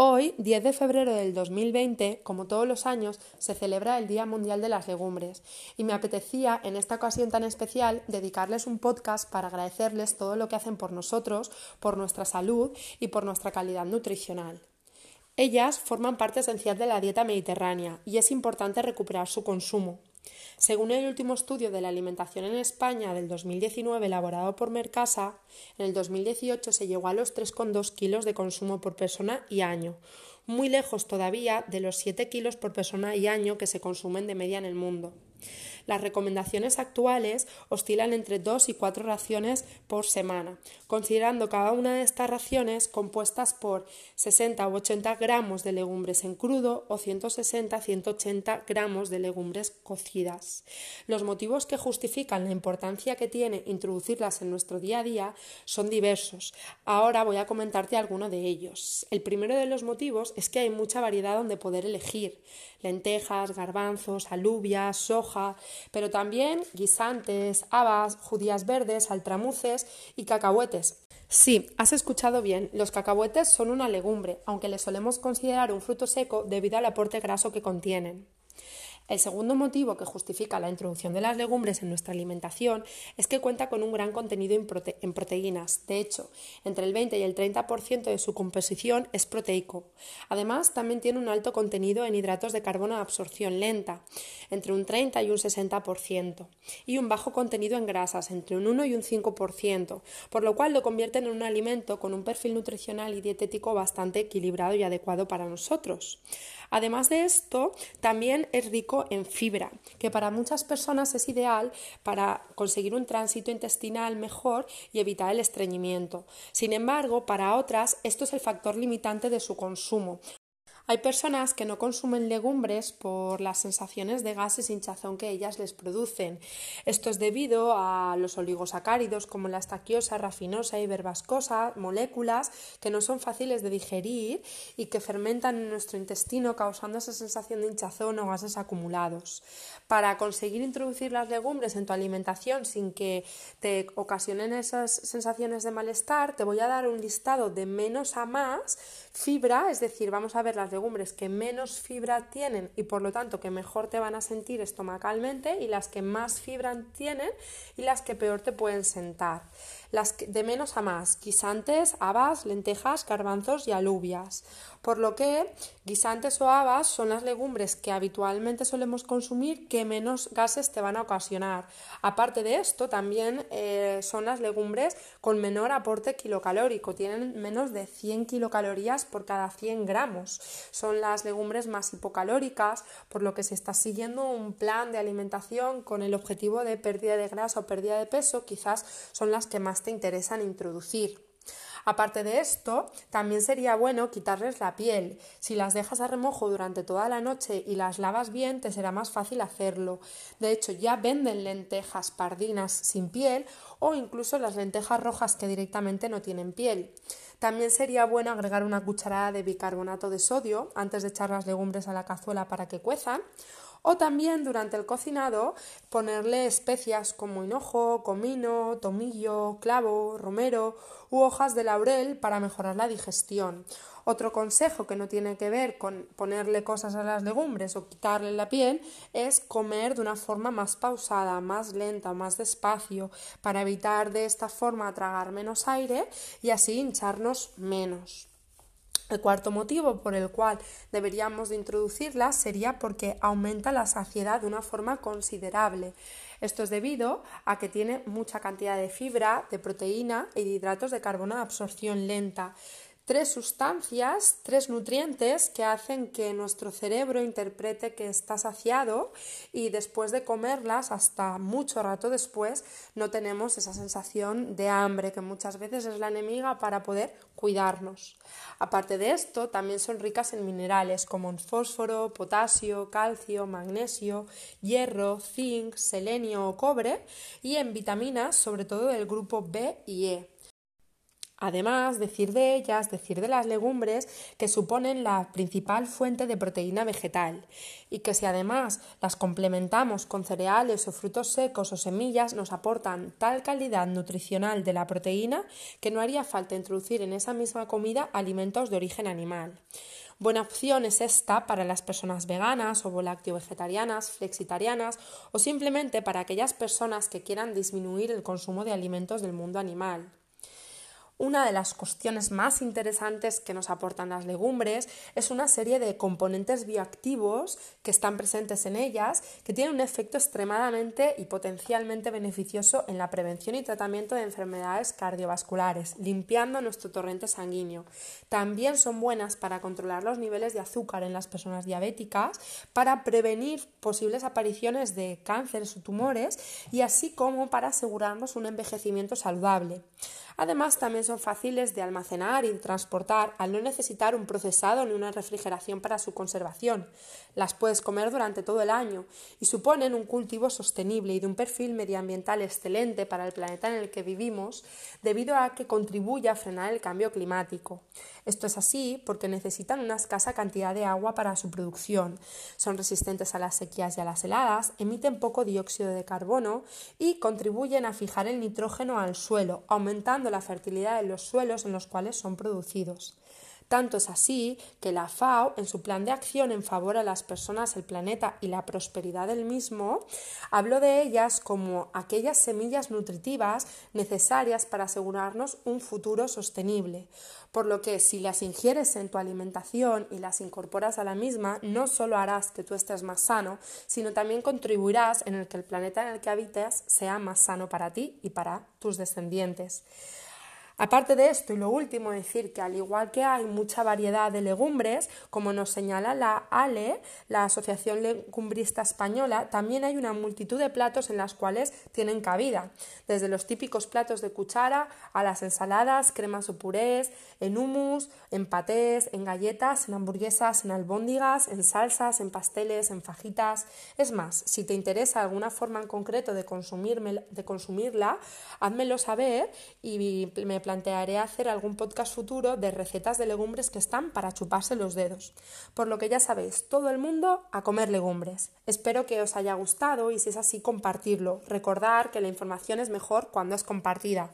Hoy, 10 de febrero del 2020, como todos los años, se celebra el Día Mundial de las Legumbres y me apetecía, en esta ocasión tan especial, dedicarles un podcast para agradecerles todo lo que hacen por nosotros, por nuestra salud y por nuestra calidad nutricional. Ellas forman parte esencial de la dieta mediterránea y es importante recuperar su consumo. Según el último estudio de la alimentación en España del 2019 elaborado por Mercasa, en el 2018 se llegó a los 3,2 kilos de consumo por persona y año, muy lejos todavía de los 7 kilos por persona y año que se consumen de media en el mundo. Las recomendaciones actuales oscilan entre 2 y 4 raciones por semana, considerando cada una de estas raciones compuestas por 60 u 80 gramos de legumbres en crudo o 160-180 gramos de legumbres cocidas. Los motivos que justifican la importancia que tiene introducirlas en nuestro día a día son diversos. Ahora voy a comentarte alguno de ellos. El primero de los motivos es que hay mucha variedad donde poder elegir lentejas, garbanzos, alubias, soja, pero también guisantes, habas, judías verdes, altramuces y cacahuetes. Sí, has escuchado bien, los cacahuetes son una legumbre, aunque les solemos considerar un fruto seco debido al aporte graso que contienen. El segundo motivo que justifica la introducción de las legumbres en nuestra alimentación es que cuenta con un gran contenido en, proteínas. De hecho, entre el 20 y el 30% de su composición es proteico. Además, también tiene un alto contenido en hidratos de carbono de absorción lenta, entre un 30 y un 60%, y un bajo contenido en grasas, entre un 1 y un 5%, por lo cual lo convierte en un alimento con un perfil nutricional y dietético bastante equilibrado y adecuado para nosotros. Además de esto, también es rico en fibra, que para muchas personas es ideal para conseguir un tránsito intestinal mejor y evitar el estreñimiento. Sin embargo, para otras, esto es el factor limitante de su consumo, hay personas que no consumen legumbres por las sensaciones de gases hinchazón que ellas les producen. Esto es debido a los oligosacáridos como la estaquiosa, rafinosa y verbascosa, moléculas que no son fáciles de digerir y que fermentan en nuestro intestino causando esa sensación de hinchazón o gases acumulados. Para conseguir introducir las legumbres en tu alimentación sin que te ocasionen esas sensaciones de malestar, te voy a dar un listado de menos a más fibra, es decir, vamos a ver las que menos fibra tienen y por lo tanto que mejor te van a sentir estomacalmente y las que más fibra tienen y las que peor te pueden sentar. Las de menos a más, guisantes, habas, lentejas, garbanzos y alubias. Por lo que guisantes o habas son las legumbres que habitualmente solemos consumir que menos gases te van a ocasionar. Aparte de esto, también eh, son las legumbres con menor aporte kilocalórico, tienen menos de 100 kilocalorías por cada 100 gramos. Son las legumbres más hipocalóricas, por lo que si estás siguiendo un plan de alimentación con el objetivo de pérdida de grasa o pérdida de peso, quizás son las que más te interesan introducir. Aparte de esto, también sería bueno quitarles la piel. Si las dejas a remojo durante toda la noche y las lavas bien, te será más fácil hacerlo. De hecho, ya venden lentejas pardinas sin piel o incluso las lentejas rojas que directamente no tienen piel. También sería bueno agregar una cucharada de bicarbonato de sodio antes de echar las legumbres a la cazuela para que cuezan o también durante el cocinado ponerle especias como hinojo, comino, tomillo, clavo, romero u hojas de laurel para mejorar la digestión. Otro consejo que no tiene que ver con ponerle cosas a las legumbres o quitarle la piel es comer de una forma más pausada, más lenta, más despacio, para evitar de esta forma tragar menos aire y así hincharnos menos. El cuarto motivo por el cual deberíamos de introducirla sería porque aumenta la saciedad de una forma considerable. Esto es debido a que tiene mucha cantidad de fibra, de proteína y de hidratos de carbono de absorción lenta tres sustancias, tres nutrientes que hacen que nuestro cerebro interprete que está saciado y después de comerlas, hasta mucho rato después, no tenemos esa sensación de hambre que muchas veces es la enemiga para poder cuidarnos. Aparte de esto, también son ricas en minerales como en fósforo, potasio, calcio, magnesio, hierro, zinc, selenio o cobre y en vitaminas, sobre todo del grupo B y E. Además, decir de ellas, decir de las legumbres, que suponen la principal fuente de proteína vegetal y que si además las complementamos con cereales o frutos secos o semillas, nos aportan tal calidad nutricional de la proteína que no haría falta introducir en esa misma comida alimentos de origen animal. Buena opción es esta para las personas veganas o volactio-vegetarianas, flexitarianas o simplemente para aquellas personas que quieran disminuir el consumo de alimentos del mundo animal. Una de las cuestiones más interesantes que nos aportan las legumbres es una serie de componentes bioactivos que están presentes en ellas que tienen un efecto extremadamente y potencialmente beneficioso en la prevención y tratamiento de enfermedades cardiovasculares, limpiando nuestro torrente sanguíneo. También son buenas para controlar los niveles de azúcar en las personas diabéticas, para prevenir posibles apariciones de cánceres o tumores y así como para asegurarnos un envejecimiento saludable. Además, también son fáciles de almacenar y transportar al no necesitar un procesado ni una refrigeración para su conservación. Las puedes comer durante todo el año y suponen un cultivo sostenible y de un perfil medioambiental excelente para el planeta en el que vivimos, debido a que contribuye a frenar el cambio climático. Esto es así porque necesitan una escasa cantidad de agua para su producción, son resistentes a las sequías y a las heladas, emiten poco dióxido de carbono y contribuyen a fijar el nitrógeno al suelo, aumentando la fertilidad de los suelos en los cuales son producidos. Tanto es así que la FAO, en su plan de acción en favor a las personas, el planeta y la prosperidad del mismo, habló de ellas como aquellas semillas nutritivas necesarias para asegurarnos un futuro sostenible. Por lo que si las ingieres en tu alimentación y las incorporas a la misma, no solo harás que tú estés más sano, sino también contribuirás en el que el planeta en el que habitas sea más sano para ti y para tus descendientes. Aparte de esto, y lo último, decir que al igual que hay mucha variedad de legumbres, como nos señala la ALE, la Asociación Legumbrista Española, también hay una multitud de platos en las cuales tienen cabida, desde los típicos platos de cuchara a las ensaladas, cremas o purés, en hummus, en patés, en galletas, en hamburguesas, en albóndigas, en salsas, en pasteles, en fajitas. Es más, si te interesa alguna forma en concreto de, de consumirla, házmelo saber y me plantearé hacer algún podcast futuro de recetas de legumbres que están para chuparse los dedos. Por lo que ya sabéis, todo el mundo a comer legumbres. Espero que os haya gustado y si es así, compartirlo. Recordar que la información es mejor cuando es compartida.